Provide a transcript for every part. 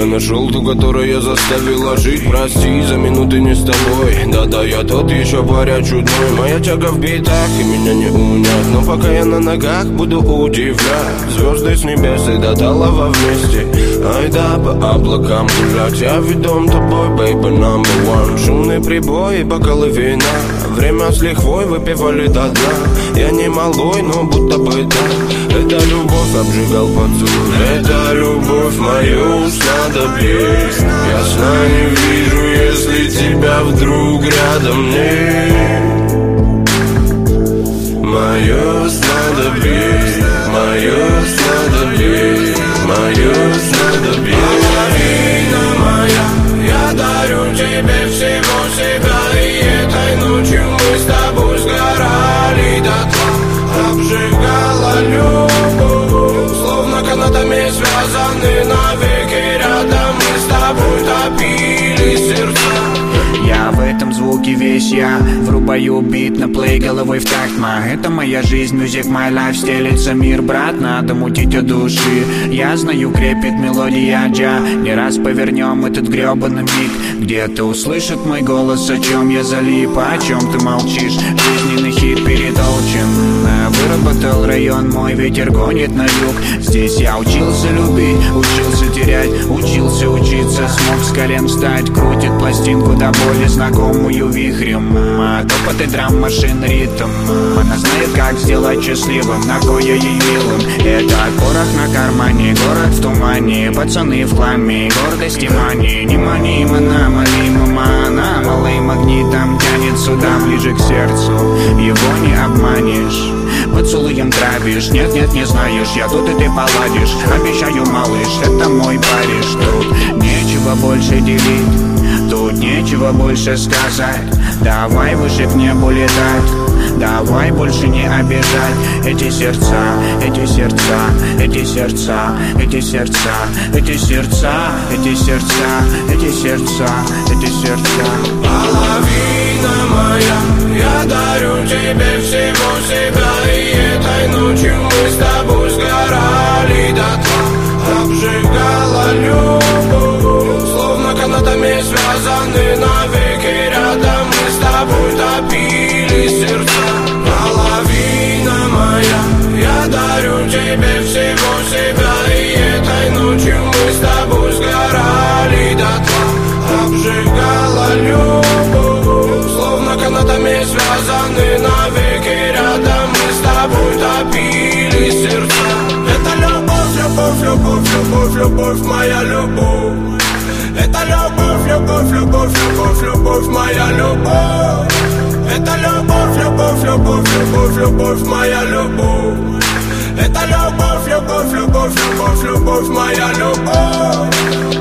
Я нашел ту, которая заставила жить Прости за минуты не с тобой. Да-да, я тот еще паря чудной Моя тяга в битах и меня не унять. Но пока я на ногах буду удивлять. Звезды с небес и до талого вместе. Ай да, по облакам гулять. Я ведом тобой, baby, number one. Шумные прибои, бокалы вина. Время с лихвой выпивали до дна. Я не малой, но будто бы да Это любовь обжигал поцелуй. Это любовь мою снадобье Я сна не вижу, если тебя вдруг рядом нет. Мое снадобье, мое снадобье, yeah. Врубаю бит на плей головой в такт ма Это моя жизнь, music my life Стелится мир, брат, надо мутить от души. Я знаю, крепит мелодия джа. Не раз повернем этот гребаный миг. Где-то услышит мой голос, о чем я залип О чем ты молчишь, жизненный хит перетолчен. Выработал район, мой ветер гонит на юг. Здесь я учился любить, учился терять Учился учиться, смог с колен встать Крутит пластинку до боли, знакомую вихрем Топот и драм машин ритм. Она знает, как сделать счастливым Ногой я ей милым. Это порох на кармане, город в тумане. Пацаны в хламе, гордость и мани. Не мани, мана, мали, мама Малый магнитом тянет сюда, ближе к сердцу. Его не обманешь. Поцелуем травишь, нет-нет, не знаешь Я тут и ты поладишь, обещаю, малыш Это мой Париж, тут нечего больше делить Тут нечего больше сказать Давай выше к небу летать Давай больше не обижать Эти сердца, эти сердца, эти сердца, эти сердца, эти сердца, эти сердца, эти сердца, эти сердца. Половина тебе всего себя И этой ночью мы с тобой сгорали до тла Обжигала любовь, словно канатами связаны навеки Рядом мы с тобой топили сердца Это любовь, любовь, любовь, любовь, любовь, моя любовь Это любовь, любовь, любовь, любовь, любовь, моя любовь Это любовь, любовь, любовь, любовь, любовь, моя любовь Это любовь, любовь, любовь, любовь, любовь, моя любовь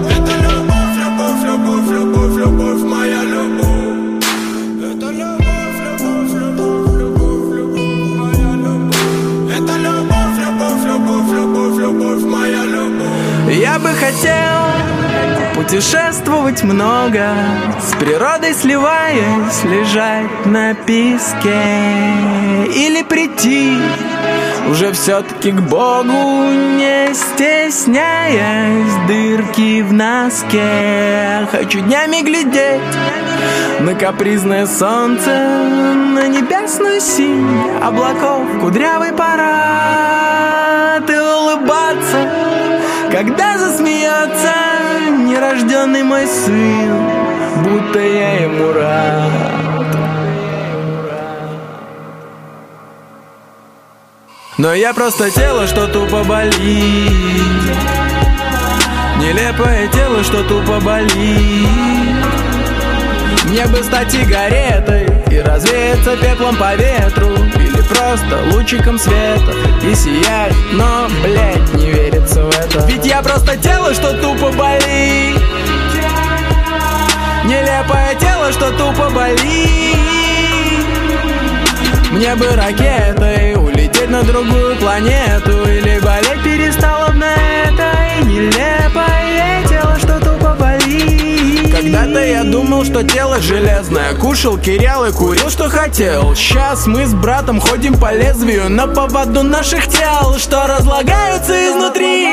Это любовь, любовь, любовь, любовь, любовь, моя любовь Это любовь, любовь, любовь, любовь, любовь, любовь, моя любовь Я бы хотел путешествовать много С природой сливаясь, лежать на песке Или прийти уже все-таки к Богу Не стесняясь дырки в носке. Хочу днями глядеть на капризное солнце На небесную синь облаков кудрявый парад И улыбаться, когда засмеется Нерожденный мой сын Будто я ему рад Но я просто тело, что тупо болит. Нелепое тело, что тупо болит. Мне бы стать сигаретой И развеяться пеплом по ветру. Или просто лучиком света И сиять, но, блядь, не верится в это. Ведь я просто тело, что тупо болит. Нелепое тело, что тупо болит. Мне бы ракетой улететь на другую планету Или болеть перестало бы на этой нелепое тело, что тупо болит. Когда-то я думал, что тело железное Кушал кирял и курил, что хотел. Сейчас мы с братом ходим по лезвию На поводу наших тел, что разлагаются изнутри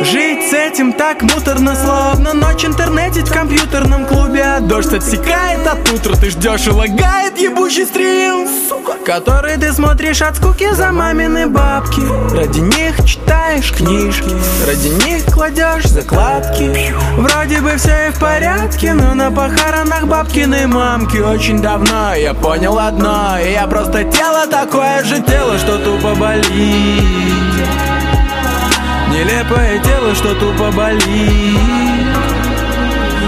Жить с этим так муторно, словно ночь интернетить в компьютерном клубе. А дождь отсекает от утра, ты ждешь и лагает ебучий стрим Сука. Который ты смотришь от скуки за мамины бабки. Ради них читаешь книжки, ради них кладешь закладки. Вроде бы все и в порядке, но на похоронах бабкины мамки. Очень давно я понял одно, и я просто тело такое же тело, что тупо болит Нелепое тело, что тупо болит.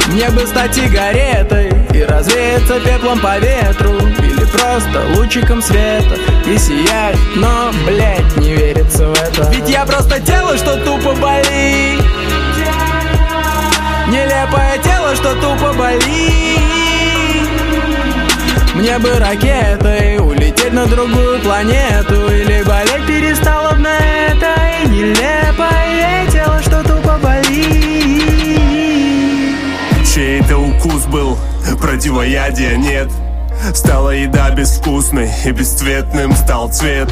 Мне бы стать сигаретой И развеяться пеплом по ветру. Или просто лучиком света И сиять, но, блять, не верится в это. Ведь я просто тело, что тупо болит. Нелепое тело, что тупо болит. Мне бы ракетой улететь на другую планету. Или болеть перестало бы на этой нелепое тело, что тупо болит. Чей это укус был, противоядия нет. Стала еда безвкусной и бесцветным стал цвет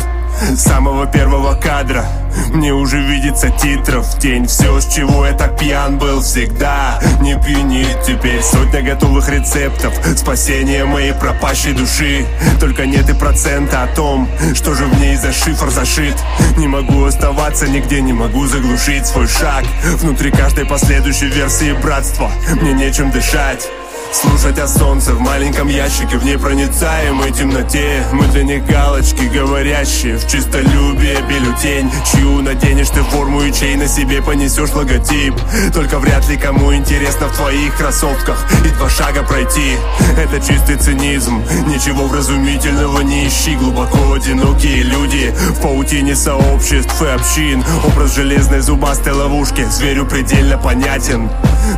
самого первого кадра. Мне уже видится титров тень. Все, с чего я так пьян был всегда. Не пьянит теперь. Сотня готовых рецептов. Спасение моей пропащей души. Только нет и процента о том Что же в ней за шифр зашит. Не могу оставаться нигде Не могу заглушить свой шаг. Внутри каждой последующей версии братства. Мне нечем дышать Слушать о солнце в маленьком ящике В непроницаемой темноте. Мы для них галочки говорящие В чистолюбие бюллетень Чью наденешь ты форму и чей на себе понесешь логотип. Только вряд ли кому интересно в твоих кроссовках И два шага пройти. Это чистый цинизм Ничего вразумительного не ищи. Глубоко одинокие люди В паутине сообществ и общин. Образ железной зубастой ловушки Зверю предельно понятен.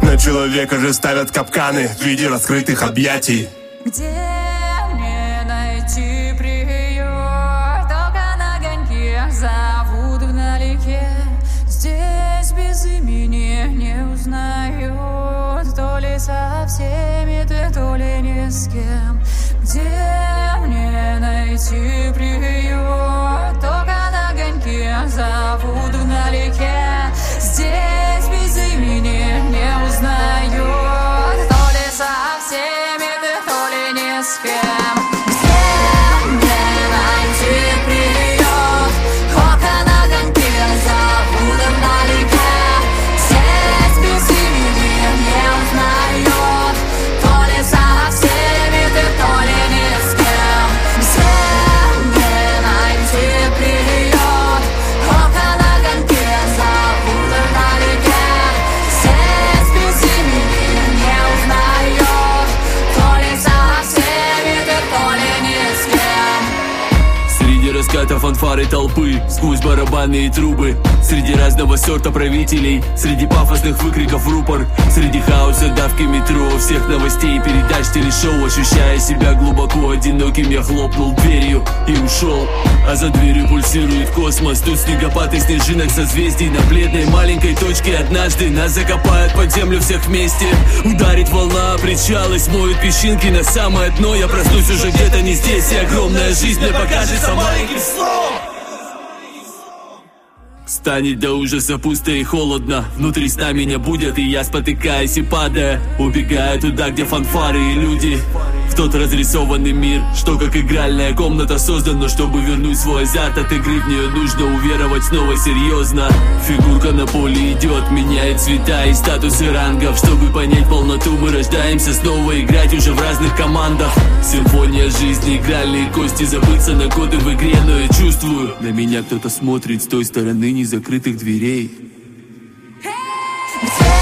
На человека же ставят капканы В виде раскрытых объятий Где мне найти приют? Только на огоньке зовут вдалеке Здесь без имени не узнают То ли со всеми ты, то ли ни с кем Где мне найти приют? Только на огоньке зовут фанфары толпы Сквозь барабанные трубы. Среди разного сорта правителей Среди пафосных выкриков рупор. Среди хаоса давки метро Всех новостей и передач телешоу. Ощущая себя глубоко одиноким Я хлопнул дверью и ушел. А за дверью пульсирует космос. Тут снегопад и снежинок созвездий На бледной маленькой точке. Однажды Нас закопают под землю всех вместе. Ударит волна о причал и смоет песчинки на самое дно. Я проснусь уже где-то не здесь И огромная жизнь мне покажется маленьким сном Станет до ужаса пусто и холодно. Внутри сна меня будет, и я спотыкаясь и падая Убегаю туда, где фанфары и люди. В тот разрисованный мир, что как игральная комната создана Чтобы вернуть свой азарт от игры. В нее нужно уверовать снова серьезно. Фигурка на поле идет, меняет цвета и статусы рангов. Чтобы понять полноту, мы рождаемся снова Играть уже в разных командах. Симфония жизни, игральные кости Забыться на годы в игре, но я чувствую. На меня кто-то смотрит с той стороны незакрытых дверей. Где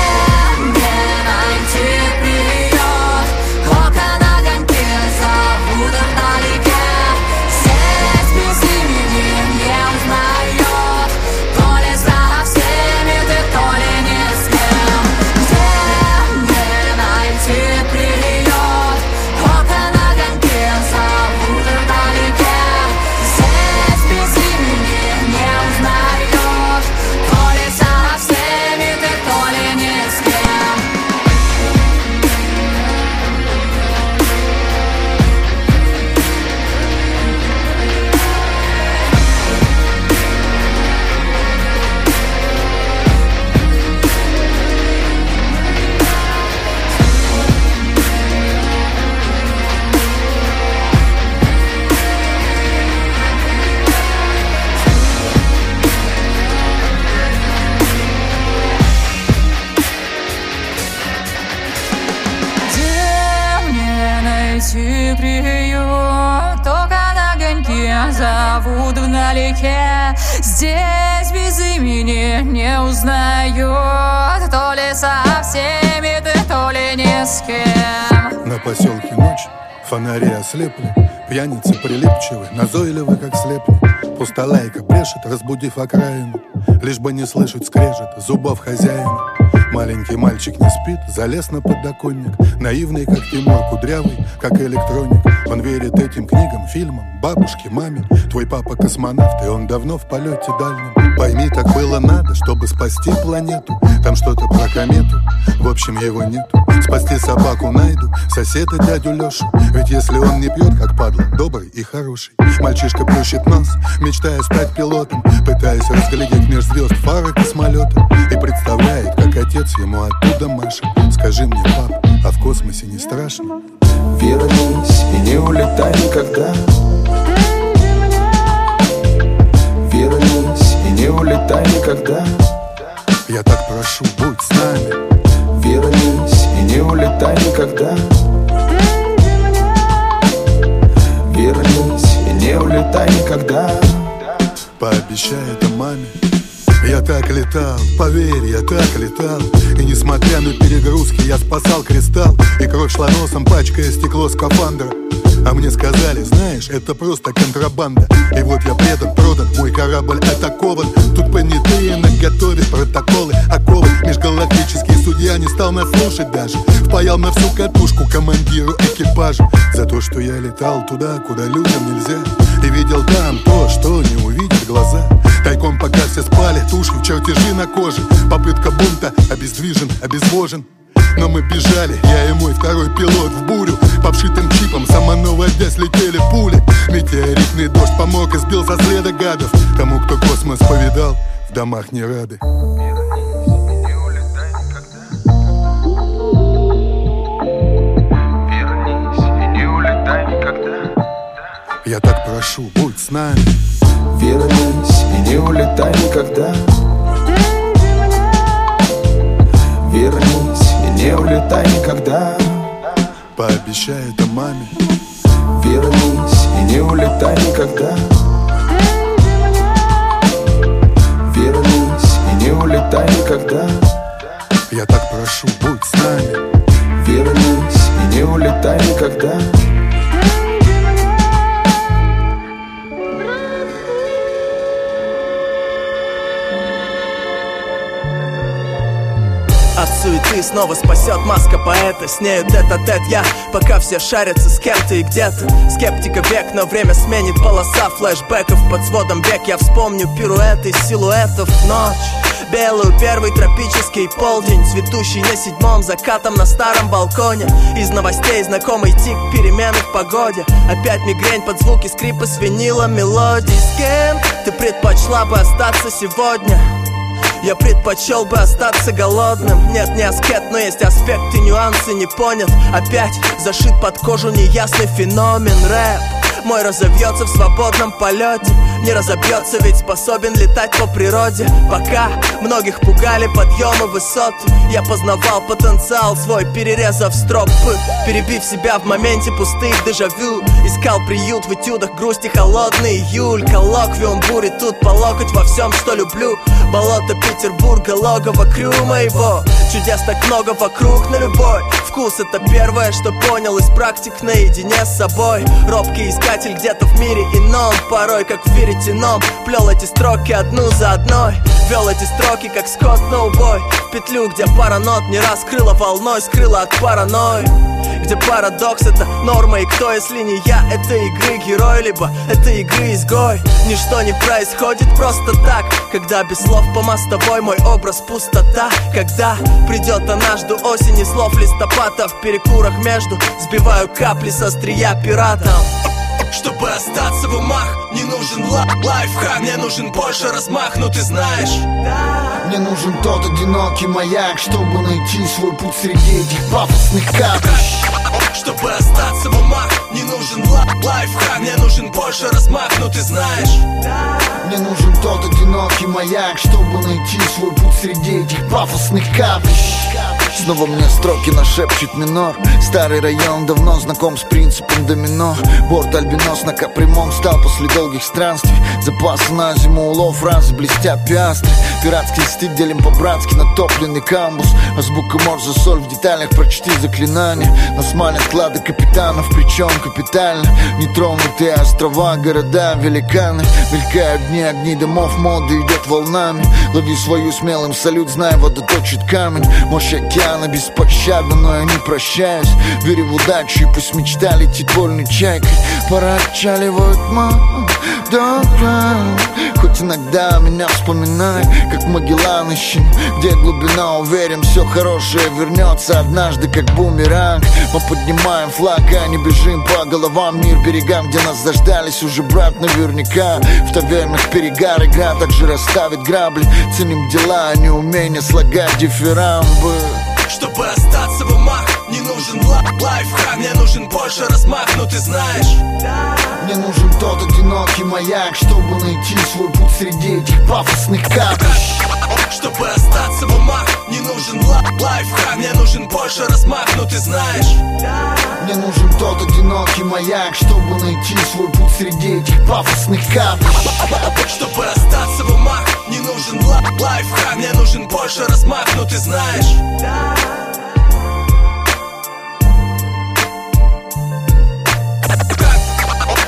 поселке ночь, фонари ослепли Пьяницы прилипчивы, назойливы, как слепли. Пустолайка брешет, разбудив окраину Лишь бы не слышать скрежет зубов хозяина Маленький мальчик не спит, залез на подоконник. Наивный, как Тимур, кудрявый, как электроник. Он верит этим книгам, фильмам, бабушке, маме. Твой папа космонавт, и он давно в полете дальнем. Пойми, так было надо, чтобы спасти планету. Там что-то про комету, в общем, его нету. Спасти собаку найду, соседа дядю Лешу Ведь если он не пьет, как падла, добрый и хороший. Мальчишка плющит нос, мечтая стать пилотом Пытаясь разглядеть меж звезд фары космолета И представляет, как отец ему оттуда машет Скажи мне, пап, а в космосе не страшно? Вернись и не улетай никогда. Вернись и не улетай никогда. Я так прошу, будь с нами. Вернись и не улетай никогда. Вернись и не улетай никогда. Пообещай это маме я так летал, поверь, я так летал. И несмотря на перегрузки, я спасал кристалл. И кровь шла носом, пачкая стекло скафандра. А мне сказали, знаешь, это просто контрабанда. И вот я предан, продан, мой корабль атакован. Тут понятые наготове протоколы, оковы. Межгалактический судья не стал нас слушать даже. Впаял на всю катушку командиру экипажа. За то, что я летал туда, куда людям нельзя. И видел там все спали, тушью чертежи на коже. Попытка бунта, обездвижен, обезвожен. Но мы бежали, я и мой второй пилот в бурю. По вшитым чипам самонаводясь летели пули. Метеоритный дождь помог и сбил со следа гадов. Тому, кто космос повидал, в домах не рады. Я так прошу, будь с нами Вернись и не улетай никогда. Вернись и не улетай никогда. Пообещай это маме. Вернись и не улетай никогда. Вернись и не улетай никогда. Я так прошу, будь с нами. Вернись и не улетай никогда От суеты снова спасет маска поэта. С нею тет-а-тет я, пока все шарятся с кем-то и где-то. Скептика век, но время сменит полоса флешбеков. Под сводом век я вспомню пируэты силуэтов. Ночь Белую первый тропический полдень. Цветущий на седьмом закатом на старом балконе. Из новостей знакомый тик перемены в погоде. Опять мигрень под звуки скрипа с винила мелодий С кем ты предпочла бы остаться сегодня? Я предпочел бы остаться голодным. Нет, не аскет, но есть аспекты, нюансы не понят. Опять зашит под кожу неясный феномен рэп мой разовьется в свободном полете. Не разобьется, ведь способен летать по природе. Пока многих пугали подъемы высоты Я познавал потенциал свой, перерезав стропы. Перебив себя в моменте пустых дежавю. Искал приют в этюдах грусти холодный июль. Коллоквиум бури тут по локоть во всем, что люблю. Болото Петербурга, логово крю моего Чудес так много вокруг на любой. Вкус это первое, что понял из практик наедине с собой. Робкий искатель где-то в мире ином Порой, как в веретеном. Плел эти строки одну за одной Вел эти строки, как скот на убой. В петлю, где пара нот не раскрыла волной Скрыла от паранойи. Где парадокс это норма И кто, если не я, это игры герой Либо это игры изгой. Ничто не происходит просто так Когда без слов по мостовой мой образ пустота. Когда придет однажды осень и слов листопада В перекурах между сбиваю капли со острия пиратом чтобы остаться в умах, не нужен ла лайфхак Мне нужен больше размах, ну ты знаешь. Мне нужен тот одинокий маяк Чтобы найти свой путь среди этих пафосных капищ Чтобы остаться в умах, не нужен ла лайфхак Мне нужен больше размах, ну ты знаешь. Мне нужен тот одинокий маяк Чтобы найти свой путь среди этих пафосных капищ Снова мне строки нашепчет минор. Старый район давно знаком с принципом домино. Борт альбинос на капремонт стал после долгих странствий. Запасы на зиму улов раз блестят пиастры. Пиратский стиль делим по-братски натопленный камбус. Азбука морзе соль в деталях прочти заклинания. Нас манят клады капитанов, причем капитально. Нетронутые острова, города, великаны. Мелькают дни, огни домов, моды идет волнами. Лови свою смелым салют, знай, вода точит камень. Мощь океана беспощадна, но я не прощаюсь. Верю в удачу и пусть мечта летит вольной чайкой Пора отчаливают мам, да, Хоть иногда меня вспоминай, как Магеллан ищем Где глубина, уверен, все хорошее вернется однажды, как бумеранг. Мы поднимаем флаг, а не бежим по головам Мир берегам, где нас заждались уже брат наверняка. В тавернах перегар, игра также расставит грабли. Ценим дела, а не умение слагать дифирамбы Чтобы остаться в умах, не нужен ла- лайфхак Мне нужен больше размах, но ты знаешь. Мне нужен тот одинокий маяк, чтобы найти свой путь среди этих пафосных каприщ Чтобы остаться в умах, не нужен ла- лайфхак Мне нужен больше размах, но ты знаешь. Мне нужен тот одинокий маяк, чтобы найти свой путь среди этих пафосных каприщ Чтобы остаться в умах, нужен ла- лайфхак Мне нужен больше размах, но ты знаешь.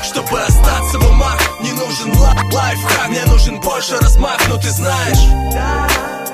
Чтобы остаться в умах, не нужен ла- лайфхак Мне нужен больше размах, но ты знаешь